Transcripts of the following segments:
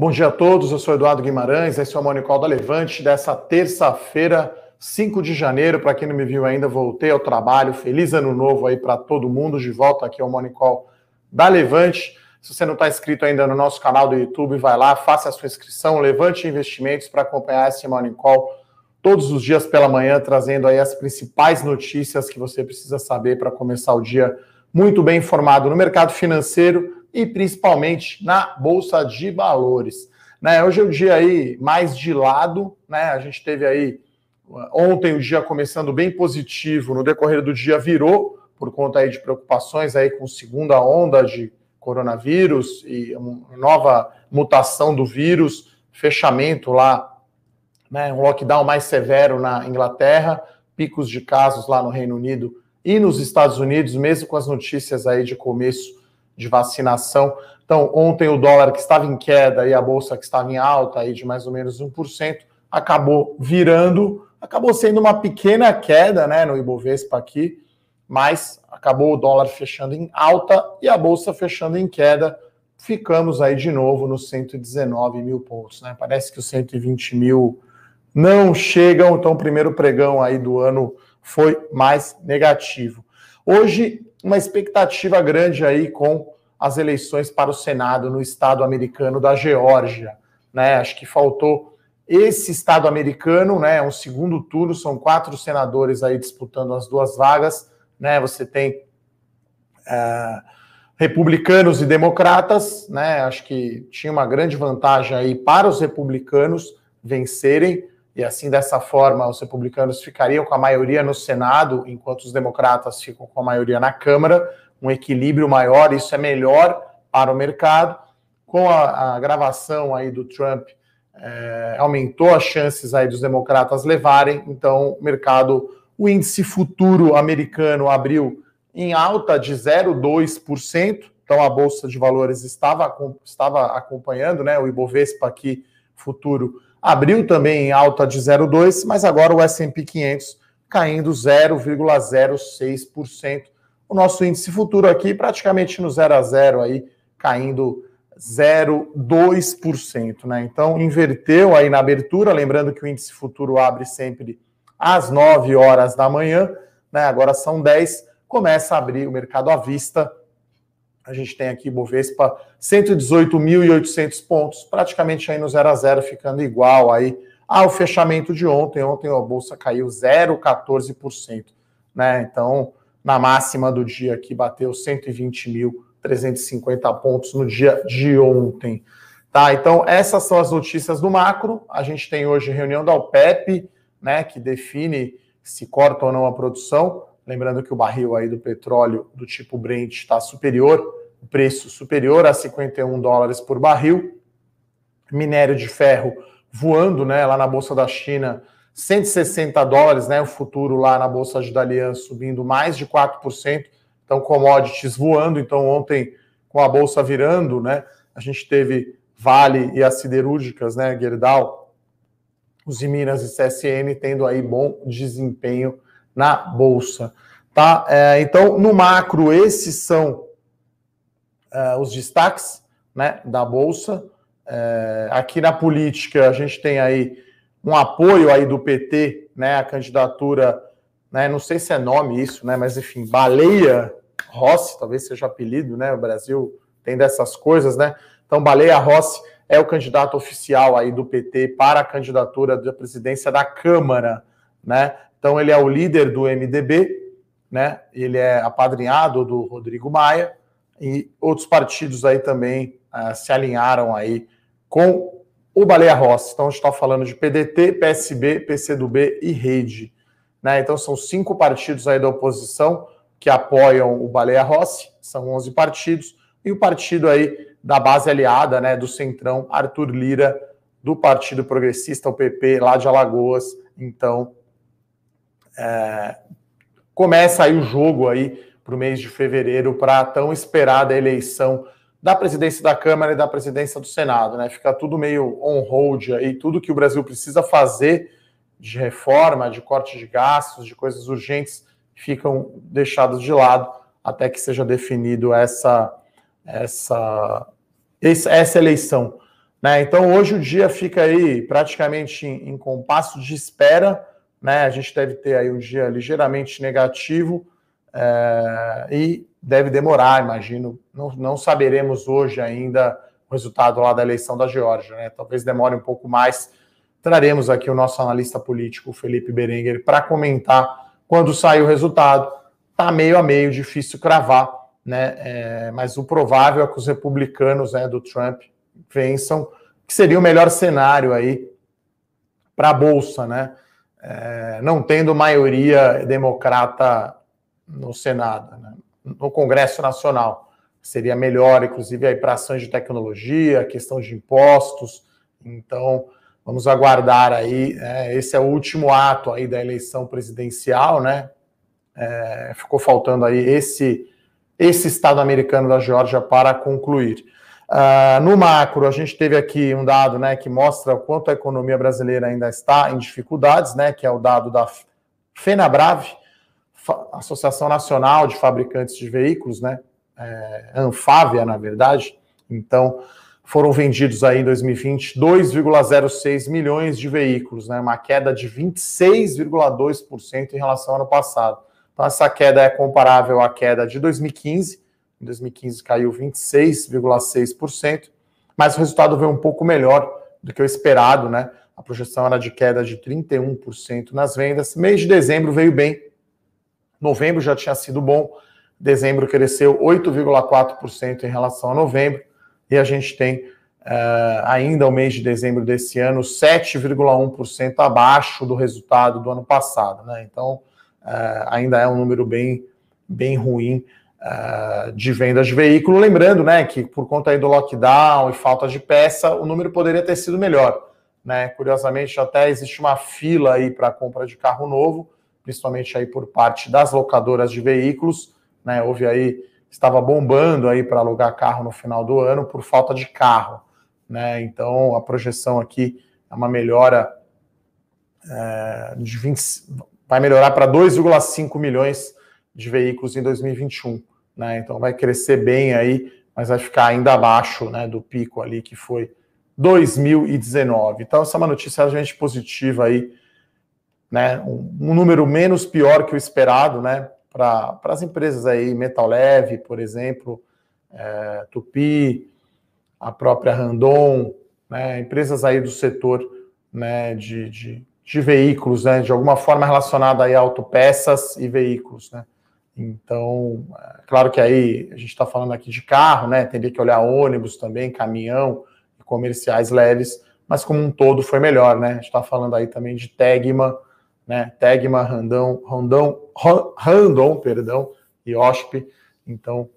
Bom dia a todos, eu sou Eduardo Guimarães, esse é o Monicol da Levante dessa terça-feira, 5 de janeiro. Para quem não me viu ainda, voltei ao trabalho. Feliz ano novo aí para todo mundo. De volta aqui ao Monicol da Levante. Se você não está inscrito ainda no nosso canal do YouTube, vai lá, faça a sua inscrição, Levante Investimentos para acompanhar esse Monicol todos os dias pela manhã, trazendo aí as principais notícias que você precisa saber para começar o dia muito bem informado no mercado financeiro e principalmente na Bolsa de Valores. Né, hoje é o dia aí mais de lado, né? A gente teve aí ontem o dia começando bem positivo, no decorrer do dia virou por conta aí de preocupações aí com segunda onda de coronavírus e nova mutação do vírus, fechamento lá, né, um lockdown mais severo na Inglaterra, picos de casos lá no Reino Unido e nos Estados Unidos, mesmo com as notícias aí de começo de vacinação. Então, ontem o dólar que estava em queda e a bolsa que estava em alta aí de mais ou menos 1%, acabou virando, acabou sendo uma pequena queda, né, no Ibovespa aqui, mas acabou o dólar fechando em alta e a bolsa fechando em queda. Ficamos aí de novo nos 119 mil pontos, né? Parece que os 120 mil não chegam, então o primeiro pregão aí do ano foi mais negativo. Hoje uma expectativa grande aí com as eleições para o Senado no estado americano da Geórgia. Né? Acho que faltou esse estado americano, né? Um segundo turno, são quatro senadores aí disputando as duas vagas. Né? Você tem é, republicanos e democratas, né? Acho que tinha uma grande vantagem aí para os republicanos vencerem e assim dessa forma os republicanos ficariam com a maioria no Senado, enquanto os democratas ficam com a maioria na Câmara, um equilíbrio maior, isso é melhor para o mercado. Com a, a gravação aí do Trump, é, aumentou as chances aí dos democratas levarem, então o mercado, o índice futuro americano abriu em alta de 0,2%, então a Bolsa de Valores estava, estava acompanhando, né, o Ibovespa aqui futuro abriu também em alta de 0,2, mas agora o S&P 500 caindo 0,06%. O nosso índice futuro aqui praticamente no 0 a 0 aí, caindo 0,2%, né? Então inverteu aí na abertura, lembrando que o índice futuro abre sempre às 9 horas da manhã, né? Agora são 10, começa a abrir o mercado à vista a gente tem aqui Bovespa 118.800 pontos, praticamente aí no 0 a 0, ficando igual aí ao fechamento de ontem. Ontem a bolsa caiu 0,14%, né? Então, na máxima do dia aqui bateu 120.350 pontos no dia de ontem. Tá? Então, essas são as notícias do macro. A gente tem hoje reunião da OPEP, né, que define se corta ou não a produção. Lembrando que o barril aí do petróleo do tipo Brent está superior preço superior a 51 dólares por barril. Minério de ferro voando, né, lá na bolsa da China, 160 dólares, né, o futuro lá na bolsa de Dalian subindo mais de 4%. Então commodities voando, então ontem com a bolsa virando, né, a gente teve Vale e as siderúrgicas, né, Gerdau, os Minas e CSN tendo aí bom desempenho na bolsa, tá? É, então no macro esses são uh, os destaques né, da Bolsa. Uh, aqui na política, a gente tem aí um apoio aí do PT, né, a candidatura, né, não sei se é nome isso, né, mas enfim, Baleia Rossi, talvez seja apelido, né, o Brasil tem dessas coisas, né, então Baleia Rossi é o candidato oficial aí do PT para a candidatura da presidência da Câmara, né, então ele é o líder do MDB, né, ele é apadrinhado do Rodrigo Maia, e outros partidos aí também uh, se alinharam aí com o Baleia Rossi. Então, a gente está falando de PDT, PSB, PCdoB e Rede. Né? Então, são cinco partidos aí da oposição que apoiam o Baleia Rossi, são 11 partidos, e o partido aí da base aliada, né, do Centrão, Arthur Lira, do Partido Progressista, o PP, lá de Alagoas. Então, é, começa aí o jogo aí para o mês de fevereiro para a tão esperada eleição da presidência da Câmara e da presidência do Senado, né? Fica tudo meio on hold aí, tudo que o Brasil precisa fazer de reforma, de corte de gastos, de coisas urgentes, ficam deixados de lado até que seja definido essa essa essa eleição. Né? Então, hoje o dia fica aí praticamente em, em compasso de espera. Né? A gente deve ter aí um dia ligeiramente negativo é, e deve demorar, imagino. Não, não, saberemos hoje ainda o resultado lá da eleição da Geórgia. Né? Talvez demore um pouco mais. Traremos aqui o nosso analista político, Felipe Berenguer, para comentar quando sair o resultado. Está meio a meio, difícil cravar, né? É, mas o provável é que os republicanos né, do Trump vençam, que seria o melhor cenário aí para a Bolsa, né? É, não tendo maioria democrata no Senado, né? no Congresso Nacional. Seria melhor, inclusive, aí para ações de tecnologia, questão de impostos. Então, vamos aguardar aí. Né? Esse é o último ato aí da eleição presidencial, né? É, ficou faltando aí esse, esse Estado americano da Geórgia para concluir. Uh, no macro, a gente teve aqui um dado né, que mostra o quanto a economia brasileira ainda está em dificuldades, né, que é o dado da FenaBrave, Associação Nacional de Fabricantes de Veículos, né, é, Anfávia, na verdade. Então, foram vendidos aí em 2020 2,06 milhões de veículos, né, uma queda de 26,2% em relação ao ano passado. Então, essa queda é comparável à queda de 2015, em 2015 caiu 26,6%, mas o resultado veio um pouco melhor do que o esperado, né? A projeção era de queda de 31% nas vendas. Mês de dezembro veio bem. Novembro já tinha sido bom. Dezembro cresceu 8,4% em relação a novembro. E a gente tem uh, ainda o mês de dezembro desse ano 7,1% abaixo do resultado do ano passado. Né? Então, uh, ainda é um número bem, bem ruim uh, de vendas de veículo. Lembrando, né, que por conta aí do lockdown e falta de peça, o número poderia ter sido melhor. Né? Curiosamente, até existe uma fila aí para compra de carro novo, principalmente aí por parte das locadoras de veículos. Né? Houve aí, estava bombando aí para alugar carro no final do ano por falta de carro. Né? Então, a projeção aqui é uma melhora é, de 20, vai melhorar para 2,5 milhões de veículos em 2021. Né? Então vai crescer bem aí, mas vai ficar ainda abaixo né, do pico ali que foi 2019. Então, essa é uma notícia realmente positiva aí, né? Um, um número menos pior que o esperado, né? Para as empresas aí, Metal Leve, por exemplo, é, Tupi, a própria Randon, né? Empresas aí do setor né, de, de, de veículos, né? De alguma forma relacionada aí a autopeças e veículos, né? Então, é, claro que aí a gente está falando aqui de carro, né? Teria que olhar ônibus também, caminhão comerciais leves, mas como um todo foi melhor, né? A gente está falando aí também de Tegma, né? Tegma, Randon, Randon, Randon, perdão, e OSP. Então,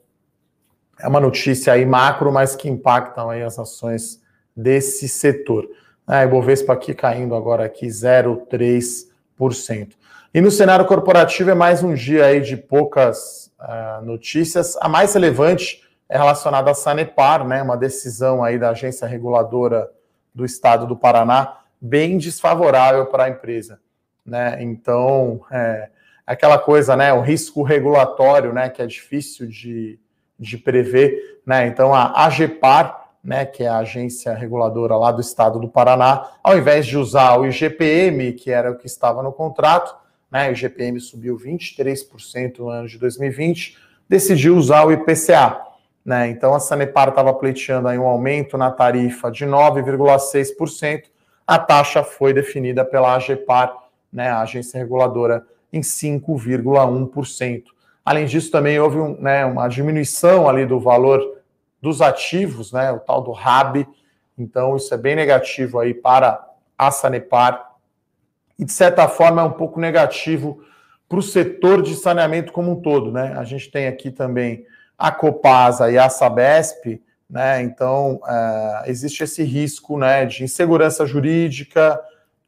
é uma notícia aí macro, mas que impactam aí as ações desse setor. A Ibovespa aqui caindo agora aqui 0,3%. E no cenário corporativo é mais um dia aí de poucas uh, notícias. A mais relevante é relacionada à Sanepar, né, uma decisão aí da agência reguladora do estado do Paraná bem desfavorável para a empresa. Né? Então, é, aquela coisa, né, o risco regulatório, né, que é difícil de, de prever. Né? Então, a AGPAR, né, que é a agência reguladora lá do estado do Paraná, ao invés de usar o IGPM, que era o que estava no contrato, né, o IGPM subiu 23% no ano de 2020, decidiu usar o IPCA. Né? Então a Sanepar estava pleiteando aí um aumento na tarifa de 9,6%. A taxa foi definida pela AGPAR, né, a agência reguladora, em 5,1%. Além disso, também houve um, né, uma diminuição ali do valor dos ativos, né, o tal do RAB. Então, isso é bem negativo aí para a Sanepar e, de certa forma, é um pouco negativo para o setor de saneamento como um todo. Né? A gente tem aqui também a Copasa e a Sabesp, né? então é, existe esse risco né, de insegurança jurídica,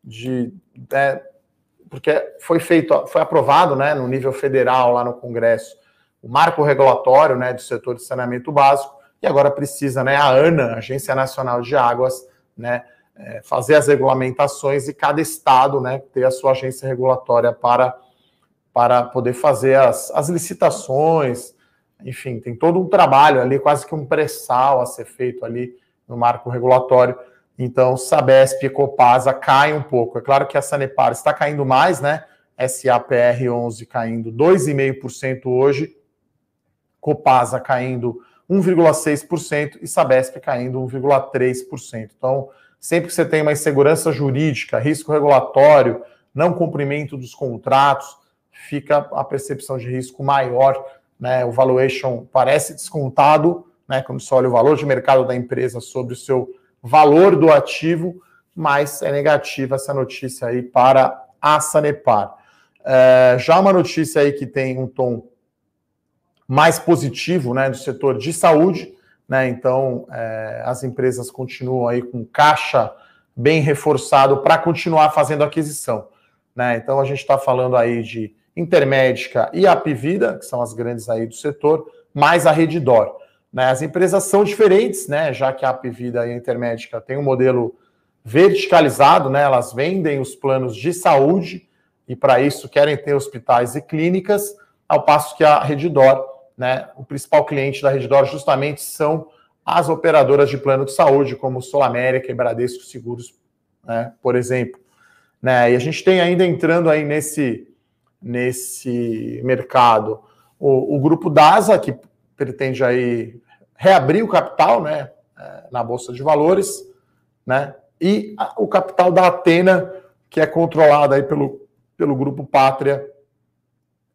de, né, porque foi feito, foi aprovado né, no nível federal lá no Congresso o marco regulatório né, do setor de saneamento básico, e agora precisa né, a ANA, Agência Nacional de Águas, né, é, fazer as regulamentações e cada estado né, ter a sua agência regulatória para, para poder fazer as, as licitações. Enfim, tem todo um trabalho ali, quase que um pré-sal a ser feito ali no marco regulatório. Então, Sabesp e Copasa caem um pouco. É claro que a Sanepar está caindo mais, né? SAPR11 caindo 2,5% hoje, Copasa caindo 1,6% e Sabesp caindo 1,3%. Então, sempre que você tem uma insegurança jurídica, risco regulatório, não cumprimento dos contratos, fica a percepção de risco maior, né? O valuation parece descontado, né? Quando você olha o valor de mercado da empresa sobre o seu valor do ativo, mas é negativa essa notícia aí para a Sanepar. É, já uma notícia aí que tem um tom mais positivo, né, do setor de saúde, né? Então é, as empresas continuam aí com caixa bem reforçado para continuar fazendo aquisição, né? Então a gente está falando aí de Intermédica e Apivida, que são as grandes aí do setor, mais a Redditor. Né? As empresas são diferentes, né? Já que a Apivida e a Intermédica têm um modelo verticalizado, né? Elas vendem os planos de saúde e para isso querem ter hospitais e clínicas, ao passo que a Redditor, né, o principal cliente da Redditor justamente são as operadoras de plano de saúde, como Sul América e Bradesco Seguros, né, por exemplo. Né, e a gente tem ainda entrando aí nesse, nesse mercado o, o grupo DASA, que pretende aí reabrir o capital né, é, na Bolsa de Valores, né, e o capital da Atena, que é controlado aí pelo pelo grupo Pátria,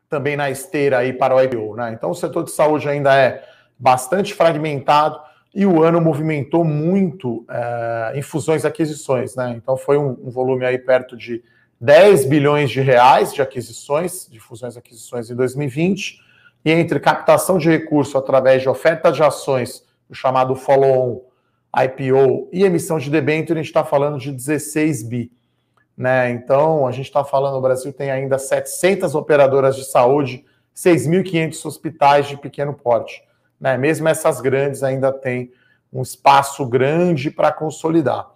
também na esteira aí para o IPO. Né? Então o setor de saúde ainda é bastante fragmentado e o ano movimentou muito é, em fusões e aquisições. Né? Então foi um, um, volume aí perto de 10 bilhões de reais de aquisições, de fusões e aquisições em 2020, e entre captação de recurso através de oferta de ações, o chamado follow-on, IPO e emissão de debênture, a gente está falando de 16 bi. Né? Então, a gente está falando, o Brasil tem ainda 700 operadoras de saúde, 6.500 hospitais de pequeno porte. Né? Mesmo essas grandes ainda têm um espaço grande para consolidar.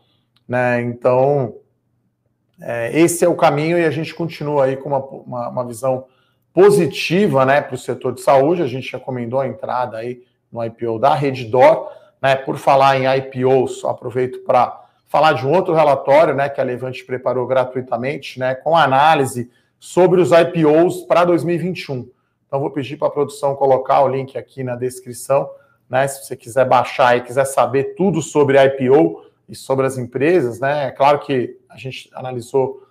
Né? Então, é, esse é o caminho e a gente continua aí com uma, uma, uma visão positiva né, para o setor de saúde. A gente recomendou a entrada aí no IPO da Reddor. Né? Por falar em IPOs, aproveito para falar de um outro relatório, né, que a Levante preparou gratuitamente, né, com análise sobre os IPOs para 2021. Então vou pedir para a produção colocar o link aqui na descrição, né, se você quiser baixar e quiser saber tudo sobre IPO e sobre as empresas, né? É claro que a gente analisou,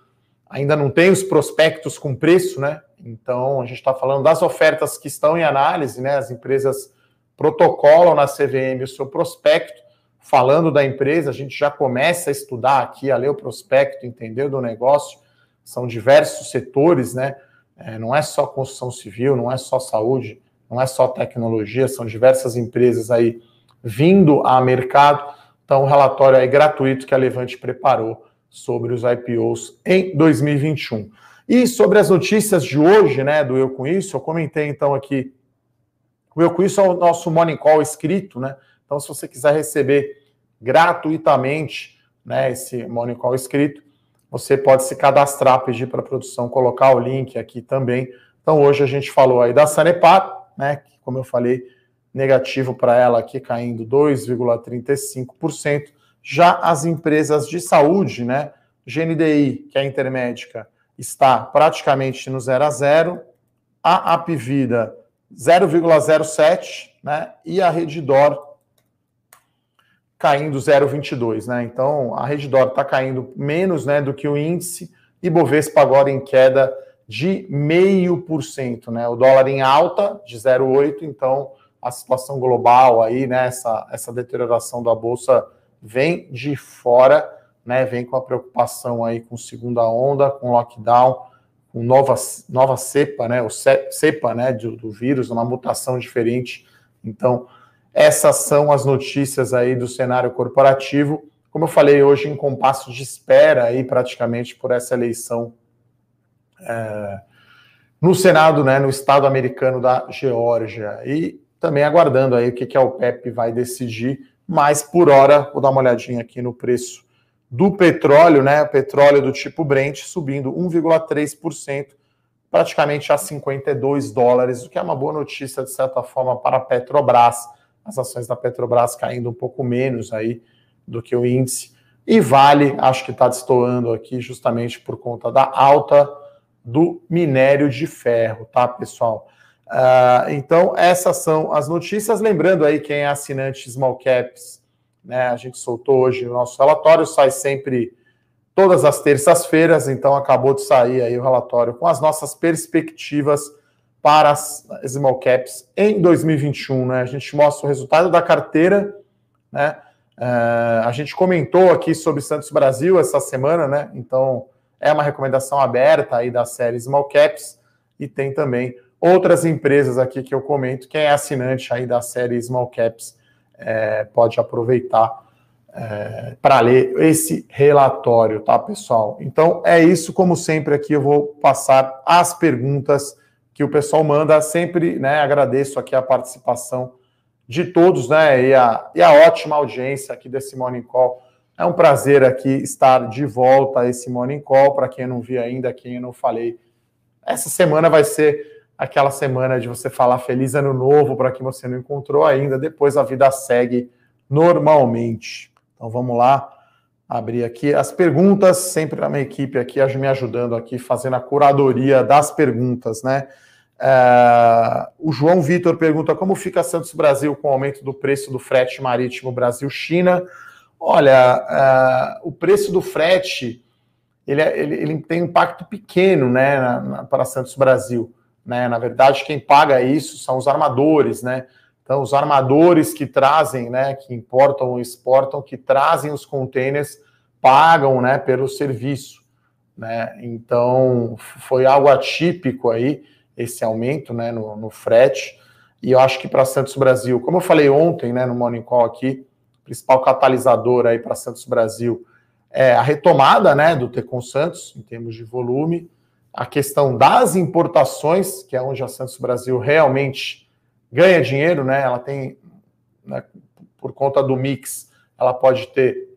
ainda não tem os prospectos com preço, né? Então a gente está falando das ofertas que estão em análise, né? As empresas protocolam na CVM o seu prospecto falando da empresa, a gente já começa a estudar aqui, a ler o prospecto, entender do negócio. São diversos setores, né? É, não é só construção civil, não é só saúde, não é só tecnologia, são diversas empresas aí vindo a mercado. Então, o relatório é gratuito que a Levante preparou sobre os IPOs em 2021. E sobre as notícias de hoje, né, do Eu Com Isso, eu comentei então aqui. O Eu Com Isso é o nosso Morning Call escrito, né? Então, se você quiser receber gratuitamente né, esse Morning Call escrito, você pode se cadastrar, pedir para a produção colocar o link aqui também. Então, hoje a gente falou aí da Sanepar, né, como eu falei, negativo para ela aqui, caindo 2,35%. Já as empresas de saúde, né, GNDI, que é a intermédica, está praticamente no 0 a 0, a Apivida 0,07, né, e a Redditor caindo 0,22, né? Então a Redditor está caindo menos, né, do que o índice e Bovespa agora em queda de meio por cento, né? O dólar em alta de 0,8, então a situação global aí, né, essa, essa deterioração da bolsa vem de fora, né? Vem com a preocupação aí com segunda onda, com lockdown, com nova, nova cepa, né? O cepa, né, do, do vírus, uma mutação diferente. Então, essas são as notícias aí do cenário corporativo. Como eu falei hoje, em compasso de espera aí praticamente por essa eleição é, no Senado, né, no estado americano da Geórgia. E também aguardando aí o que, que a OPEP vai decidir. Mas por hora, vou dar uma olhadinha aqui no preço do petróleo, né? Petróleo do tipo Brent subindo 1,3%, praticamente a 52 dólares, o que é uma boa notícia, de certa forma, para a Petrobras as ações da Petrobras caindo um pouco menos aí do que o índice, E Vale, acho que está destoando aqui justamente por conta da alta do minério de ferro, tá, pessoal? Uh, então, essas são as notícias. Lembrando aí, quem é assinante Small Caps, né? A gente soltou hoje o nosso relatório, sai sempre todas as terças-feiras, então acabou de sair aí o relatório com as nossas perspectivas para as small caps em 2021, né? A gente mostra o resultado da carteira, né? Uh, a gente comentou aqui sobre Santos Brasil essa semana, né? Então é uma recomendação aberta aí da série Small Caps e tem também outras empresas aqui que eu comento. Quem é assinante aí da série Small Caps é, pode aproveitar é, para ler esse relatório, tá, pessoal? Então é isso, como sempre, aqui eu vou passar as perguntas que o pessoal manda. Sempre né, agradeço aqui a participação de todos, né? E a, e a ótima audiência aqui desse Morning Call. É um prazer aqui estar de volta a esse Morning Call. Para quem não viu ainda, quem eu não falei, essa semana vai ser aquela semana de você falar feliz ano novo para quem você não encontrou ainda. Depois a vida segue normalmente. Então vamos lá abrir aqui as perguntas, sempre a minha equipe aqui me ajudando aqui, fazendo a curadoria das perguntas, né? Uh, o João Vitor pergunta como fica Santos Brasil com o aumento do preço do frete marítimo Brasil-China. Olha, uh, o preço do frete ele, é, ele, ele, tem um impacto pequeno né, para Santos Brasil. Né? Na verdade, quem paga isso são os armadores, né? Então, os armadores que trazem, né, que importam exportam, que trazem os containers, pagam, né, pelo serviço, né? Então, foi algo atípico aí esse aumento, né, no, no frete. E eu acho que para Santos Brasil, como eu falei ontem, né, no Morning Call aqui, principal catalisador aí para Santos Brasil é a retomada, né, do Tecon Santos em termos de volume, a questão das importações, que é onde a Santos Brasil realmente ganha dinheiro, né? Ela tem, né, por conta do mix, ela pode ter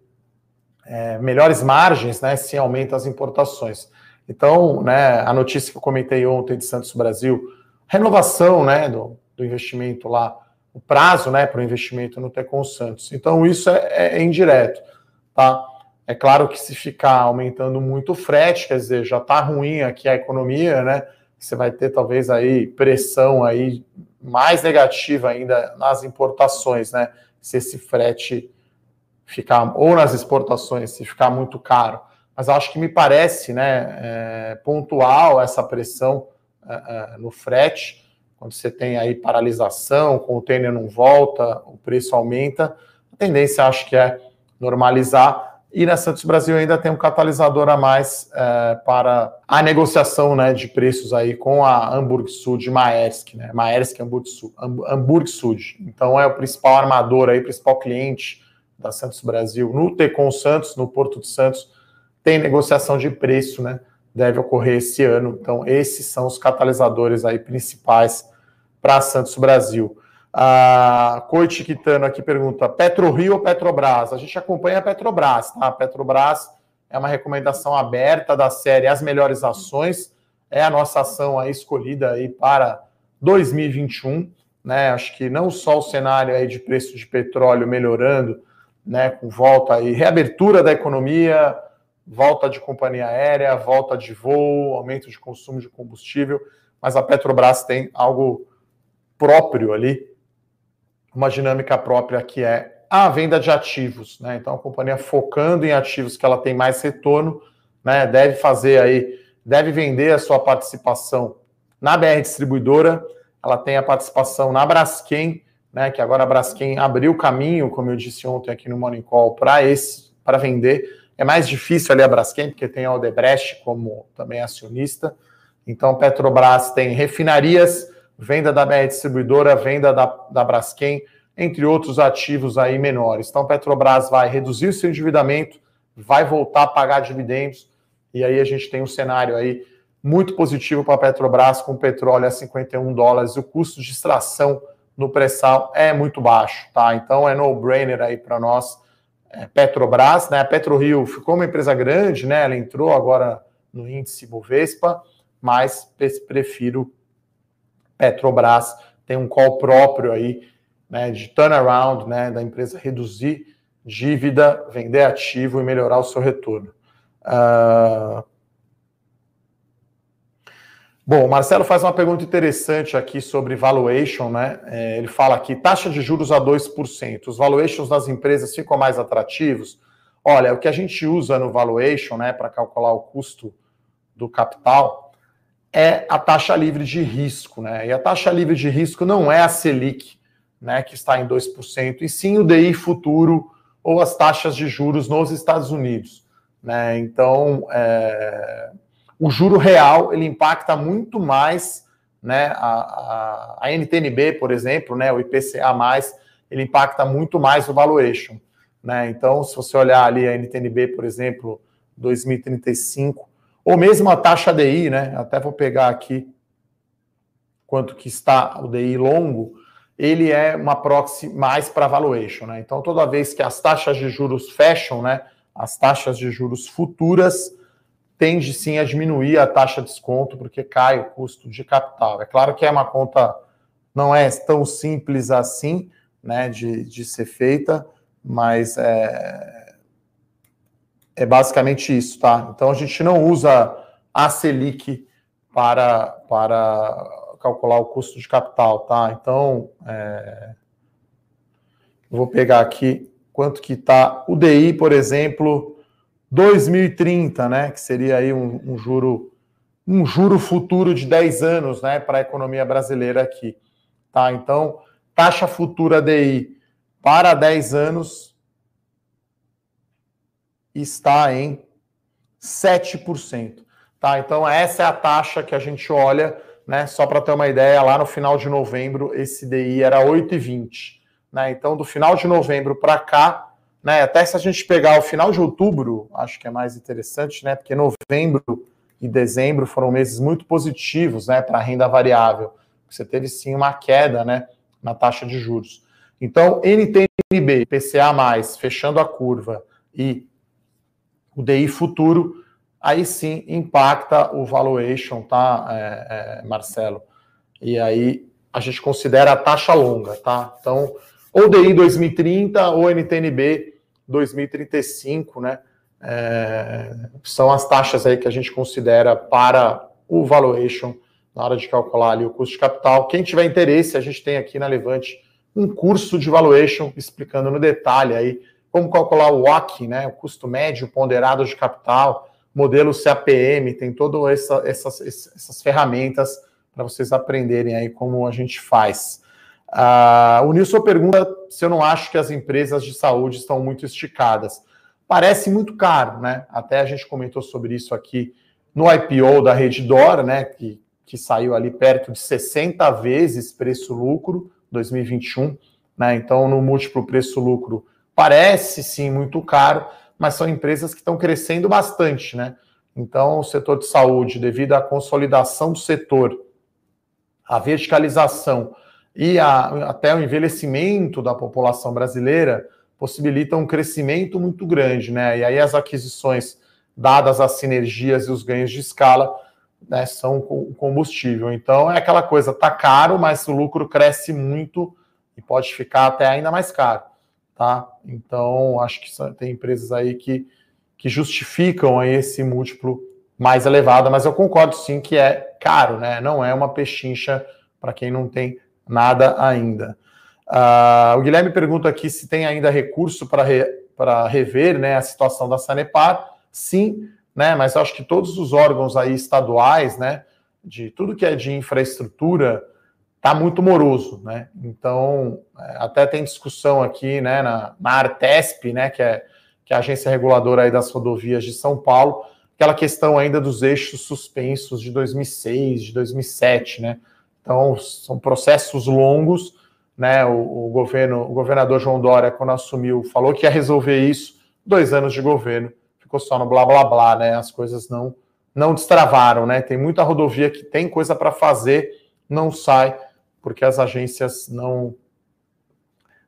é, melhores margens, né? Se aumenta as importações. Então, né, a notícia que eu comentei ontem de Santos Brasil, renovação, né, do, do investimento lá, o prazo, né, para o investimento no Tecon Santos. Então, isso é, é, é indireto, tá? É claro que se ficar aumentando muito o frete, quer dizer, já está ruim aqui a economia, né? Você vai ter talvez aí pressão aí mais negativa ainda nas importações, né? Se esse frete ficar, ou nas exportações, se ficar muito caro. Mas acho que me parece, né, é, pontual essa pressão é, é, no frete, quando você tem aí paralisação, o container não volta, o preço aumenta, a tendência acho que é normalizar e na Santos Brasil ainda tem um catalisador a mais é, para a negociação né, de preços aí com a Hamburg Sud Maersk, né? Maersk Hamburg Sud, Hamburg Sud. Então é o principal armador aí, principal cliente da Santos Brasil. No Tecon Santos, no Porto de Santos, tem negociação de preço, né? Deve ocorrer esse ano. Então esses são os catalisadores aí principais para Santos Brasil. A Coit Quitano aqui pergunta: PetroRio ou Petrobras? A gente acompanha a Petrobras, tá? A Petrobras é uma recomendação aberta da série As Melhores Ações. É a nossa ação aí escolhida aí para 2021, né? Acho que não só o cenário aí de preço de petróleo melhorando, né, com volta aí, reabertura da economia, volta de companhia aérea, volta de voo, aumento de consumo de combustível, mas a Petrobras tem algo próprio ali uma dinâmica própria que é a venda de ativos, né? Então a companhia focando em ativos que ela tem mais retorno, né? Deve fazer aí, deve vender a sua participação na BR distribuidora, ela tem a participação na Braskem, né? Que agora a Braskem abriu o caminho, como eu disse ontem aqui no Morning Call, para esse, para vender. É mais difícil ali a Braskem, porque tem a Odebrecht como também acionista. Então Petrobras tem refinarias venda da BR Distribuidora, venda da, da Braskem, entre outros ativos aí menores. Então, Petrobras vai reduzir o seu endividamento, vai voltar a pagar dividendos, e aí a gente tem um cenário aí muito positivo para a Petrobras, com petróleo a 51 dólares, e o custo de extração no pré-sal é muito baixo, tá? Então é no-brainer aí para nós. É, Petrobras, né? A PetroRio ficou uma empresa grande, né? Ela entrou agora no índice Bovespa, mas prefiro Petrobras tem um call próprio aí, né, de turnaround, né, da empresa reduzir dívida, vender ativo e melhorar o seu retorno. Uh... Bom, o Marcelo faz uma pergunta interessante aqui sobre valuation, né? É, ele fala aqui, taxa de juros a 2%. Os valuations das empresas ficam mais atrativos? Olha, o que a gente usa no valuation, né, para calcular o custo do capital, é a taxa livre de risco, né? E a taxa livre de risco não é a Selic, né, que está em 2%, e sim o DI futuro ou as taxas de juros nos Estados Unidos. Né? Então, é, o juro real ele impacta muito mais né, a, a, a, NTNB, por exemplo, né, o IPCA, ele impacta muito mais o valuation. Né? Então, se você olhar ali a NTNB, por exemplo, 2035, ou mesmo a taxa DI, né? Até vou pegar aqui quanto que está o DI longo, ele é uma proxy mais para valuation, né? Então, toda vez que as taxas de juros fecham, né, as taxas de juros futuras tende sim a diminuir a taxa de desconto, porque cai o custo de capital. É claro que é uma conta não é tão simples assim, né, de, de ser feita, mas é, é basicamente isso, tá? Então a gente não usa a Selic para, para calcular o custo de capital, tá? Então, é... vou pegar aqui quanto que está o DI, por exemplo, 2030, né? Que seria aí um, um juro um juro futuro de 10 anos, né, para a economia brasileira aqui, tá? Então, taxa futura DI para 10 anos está em 7%, tá? Então, essa é a taxa que a gente olha né? Só para ter uma ideia, lá no final de novembro esse DI era 8,20. Né? Então, do final de novembro para cá, né? Até se a gente pegar o final de outubro, acho que é mais interessante, né? Porque novembro e dezembro foram meses muito positivos, né? Para a renda variável. Você teve sim uma queda, né? Na taxa de juros. Então, NTNB, PCA, fechando a curva, e o DI futuro aí sim impacta o valuation, tá, é, é, Marcelo? E aí a gente considera a taxa longa, tá? Então, ou DI 2030 ou NTNB 2035, né? É, são as taxas aí que a gente considera para o valuation na hora de calcular ali o custo de capital. Quem tiver interesse, a gente tem aqui na Levante um curso de valuation explicando no detalhe aí como calcular o WACC, né, o custo médio ponderado de capital, modelo CAPM, tem todas essa, essas, essas ferramentas para vocês aprenderem aí como a gente faz. Uh, o Nilson pergunta se eu não acho que as empresas de saúde estão muito esticadas. Parece muito caro, né? Até a gente comentou sobre isso aqui no IPO da Redditor, né? Que, que saiu ali perto de 60 vezes preço-lucro 2021, né? Então, no múltiplo preço-lucro parece sim muito caro, mas são empresas que estão crescendo bastante, né? Então, o setor de saúde, devido à consolidação do setor, à verticalização e a, até o envelhecimento da população brasileira, possibilitam um crescimento muito grande, né? E aí as aquisições, dadas as sinergias e os ganhos de escala, né, são o combustível. Então, é aquela coisa, tá caro, mas o lucro cresce muito e pode ficar até ainda mais caro tá? Então, acho que tem empresas aí que, que justificam aí esse múltiplo mais elevado, mas eu concordo sim que é caro, né? Não é uma pechincha para quem não tem nada ainda. Uh, o Guilherme pergunta aqui se tem ainda recurso para re, rever né, a situação da Sanepar. Sim, né? Mas acho que todos os órgãos aí estaduais, né? De tudo que é de infraestrutura, está muito moroso, né? Então, é, até tem discussão aqui, né, na, na Artesp, né, que é, que é a agência reguladora aí das rodovias de São Paulo, aquela questão ainda dos eixos suspensos de 2006, de 2007, né? Então, são processos longos, né? O, o governo, o governador João Dória, quando assumiu, falou que ia resolver isso, dois anos de governo, ficou só no blá blá blá, né? As coisas não não destravaram, né? Tem muita rodovia que tem coisa para fazer, não sai porque as agências não,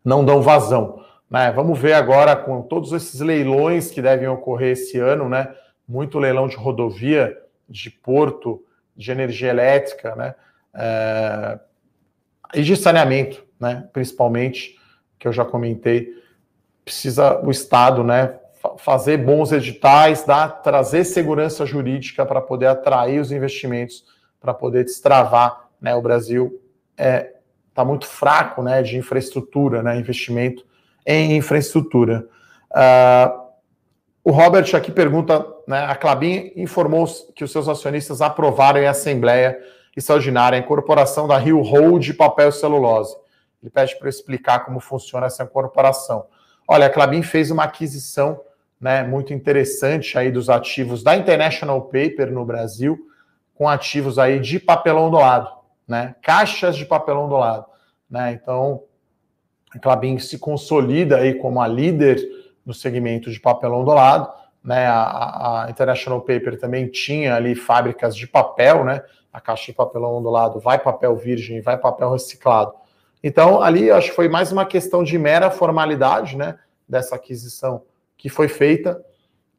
não dão vazão. Né? Vamos ver agora com todos esses leilões que devem ocorrer esse ano, né? Muito leilão de rodovia, de porto, de energia elétrica, né? É... E de saneamento, né? Principalmente, que eu já comentei. precisa o Estado, né, fazer bons editais, dar, trazer segurança jurídica para poder atrair os investimentos, para poder destravar, né, o Brasil é está muito fraco, né, de infraestrutura, né, investimento em infraestrutura. Uh, o Robert aqui pergunta, né, a Clabin informou que os seus acionistas aprovaram em assembleia extraordinária a incorporação da Rio Hold Papel e Celulose. Ele pede para explicar como funciona essa incorporação. Olha, a Clabin fez uma aquisição né, muito interessante aí dos ativos da International Paper no Brasil, com ativos aí de papelão do lado, né, caixas de papelão do lado. Né, então, a Clabin se consolida aí como a líder no segmento de papelão do lado. Né, a, a, International Paper também tinha ali fábricas de papel, né? A caixa de papelão do lado vai papel virgem, vai papel reciclado. Então, ali acho que foi mais uma questão de mera formalidade, né? Dessa aquisição que foi feita,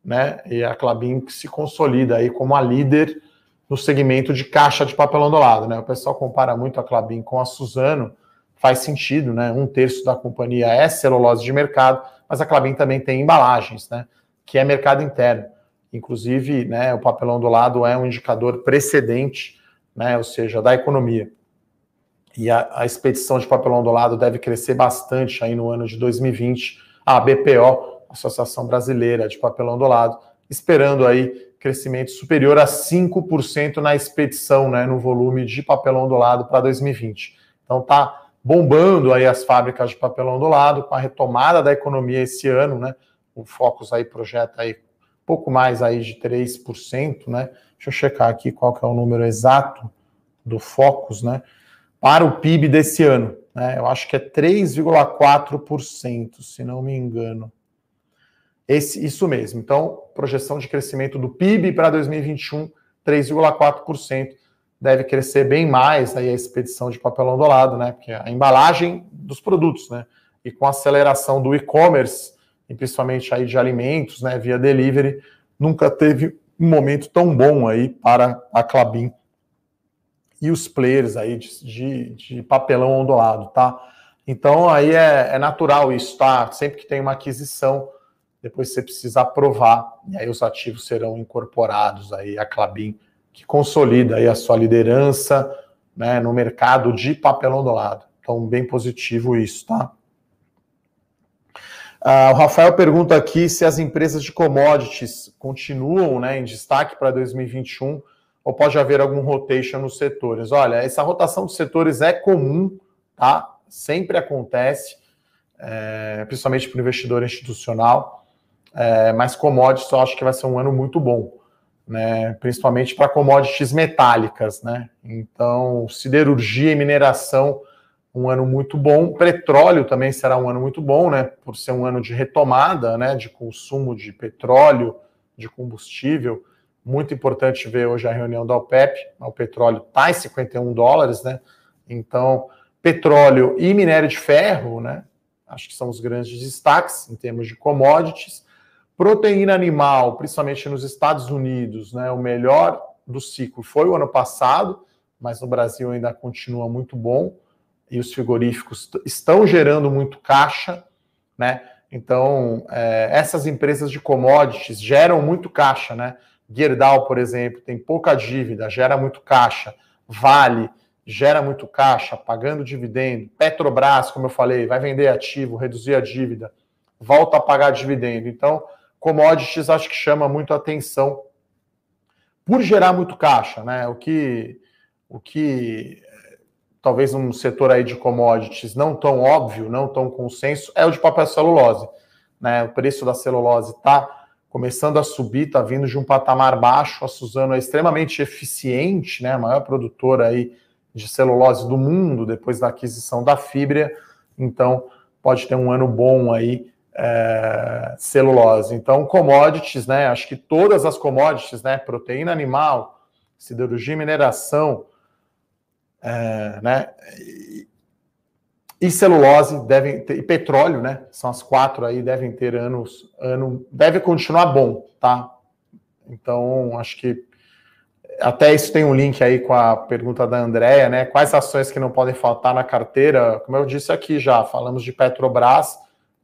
né? E a Clabin se consolida aí como a líder no segmento de caixa de papelão do lado, né? O pessoal compara muito a Clabin com a Suzano, faz sentido, né? Um terço da companhia é celulose de mercado, mas a Clabin também tem embalagens, né? Que é mercado interno. Inclusive, né, o papelão do lado é um indicador precedente, né? Ou seja, da economia. E a, a expedição de papelão do lado deve crescer bastante aí no ano de 2020. A BPO, Associação Brasileira de Papelão do Lado, esperando aí crescimento superior a 5% na expedição, né, no volume de papelão do lado para 2020. Então tá bombando aí as fábricas de papelão do lado, com a retomada da economia esse ano, né? O Focus aí projeta aí pouco mais aí de 3%, né? Deixa eu checar aqui qual que é o número exato do Focus, né? Para o PIB desse ano, né? Eu acho que é 3,4%, se não me engano. Esse, isso mesmo. Então, projeção de crescimento do PIB para 2021, 3,4% deve crescer bem mais aí a expedição de papelão do lado, né? Porque a embalagem dos produtos, né? E com a aceleração do e-commerce, e principalmente aí de alimentos, né, via delivery, nunca teve um momento tão bom aí para a Clabin e os players aí de, de, de papelão ondulado, tá? Então aí é, é, natural isso, tá? Sempre que tem uma aquisição, depois você precisa aprovar, e aí os ativos serão incorporados aí a Clabin que consolida aí a sua liderança né, no mercado de papelão do lado. Então, bem positivo isso, tá? Ah, o Rafael pergunta aqui se as empresas de commodities continuam né, em destaque para 2021 ou pode haver algum rotation nos setores. Olha, essa rotação de setores é comum, tá? Sempre acontece, é, principalmente para o investidor institucional, é, mas commodities eu acho que vai ser um ano muito bom né, principalmente para commodities metálicas, né? Então, siderurgia e mineração, um ano muito bom. Petróleo também será um ano muito bom, né? Por ser um ano de retomada, né? De consumo de petróleo, de combustível. Muito importante ver hoje a reunião da OPEP. O petróleo está em 51 dólares, né? Então, petróleo e minério de ferro, né? Acho que são os grandes destaques em termos de commodities. Proteína animal, principalmente nos Estados Unidos, né, o melhor do ciclo foi o ano passado, mas no Brasil ainda continua muito bom e os frigoríficos estão gerando muito caixa, né? Então, é, essas empresas de commodities geram muito caixa, né? Gerdau, por exemplo, tem pouca dívida, gera muito caixa. Vale gera muito caixa, pagando dividendo. Petrobras, como eu falei, vai vender ativo, reduzir a dívida, volta a pagar dividendo. Então, commodities acho que chama muito atenção por gerar muito caixa, né? O que, o que talvez um setor aí de commodities não tão óbvio, não tão consenso, é o de papel celulose. Né? O preço da celulose está começando a subir, está vindo de um patamar baixo. A Suzano é extremamente eficiente, né? a maior produtora aí de celulose do mundo, depois da aquisição da Fibra. Então, pode ter um ano bom aí é, celulose. Então, commodities, né? Acho que todas as commodities, né? Proteína animal, siderurgia e mineração, é, né? E, e, celulose devem ter, e petróleo, né? São as quatro aí, devem ter anos, ano, deve continuar bom, tá? Então, acho que até isso tem um link aí com a pergunta da Andrea, né? Quais ações que não podem faltar na carteira? Como eu disse aqui já, falamos de Petrobras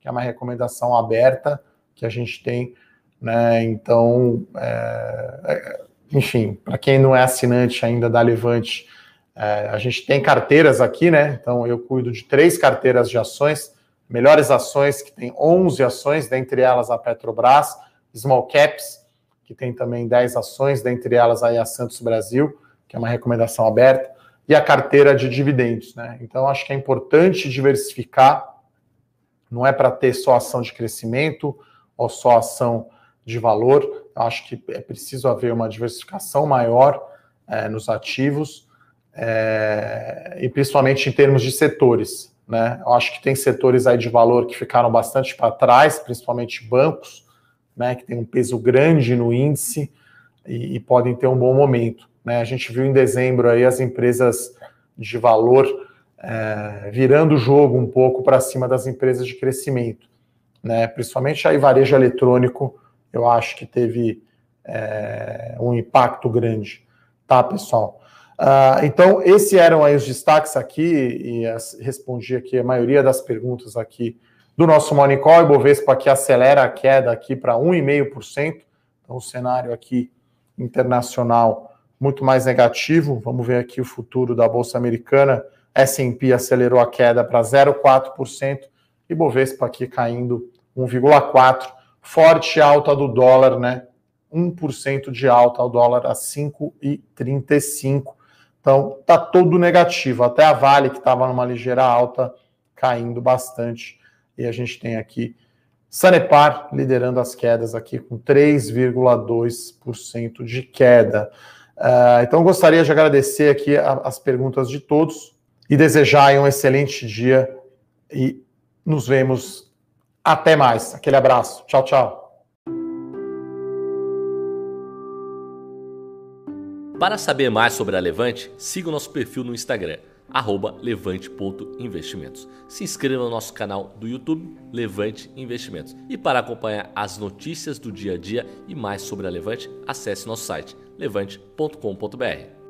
que é uma recomendação aberta que a gente tem. Né? Então, é, é enfim, para quem não é assinante ainda da Levante, é, a gente tem carteiras aqui, né? Então, eu cuido de três carteiras de ações, melhores ações, que tem 11 ações, dentre elas a Petrobras, Small Caps, que tem também 10 ações, dentre elas aí a Santos Brasil, que é uma recomendação aberta, e a carteira de dividendos, né? Então, acho que é importante diversificar, não é para ter só ação de crescimento ou só ação de valor, acho que é preciso haver uma diversificação maior é, nos ativos, é, e principalmente em termos de setores. Né? Eu acho que tem setores aí de valor que ficaram bastante para trás, principalmente bancos, né, que tem um peso grande no índice e, e, podem ter um bom momento. Né? A gente viu em dezembro aí as empresas de valor é, virando o jogo um pouco para cima das empresas de crescimento, né? principalmente aí varejo eletrônico, eu acho que teve é, um impacto grande, tá, pessoal? Uh, então, esses eram aí os destaques aqui, e as, respondi aqui a maioria das perguntas aqui do nosso Morning Call. Ibovespa aqui acelera a queda aqui para 1,5%. Então, o cenário aqui internacional muito mais negativo. Vamos ver aqui o futuro da Bolsa Americana. S&P acelerou a queda para 0,4%. Ibovespa aqui caindo 1,4%. Forte alta do dólar, né? 1% de alta ao dólar a 5,35. Então, tá todo negativo. Até a Vale, que estava numa ligeira alta, caindo bastante. E a gente tem aqui Sanepar liderando as quedas aqui com 3,2% de queda. Uh, então, gostaria de agradecer aqui as perguntas de todos e desejar um excelente dia e nos vemos até mais. Aquele abraço. Tchau, tchau. Para saber mais sobre a Levante, siga o nosso perfil no Instagram, levante.investimentos. Se inscreva no nosso canal do YouTube, Levante Investimentos. E para acompanhar as notícias do dia a dia e mais sobre a Levante, acesse nosso site levante.com.br.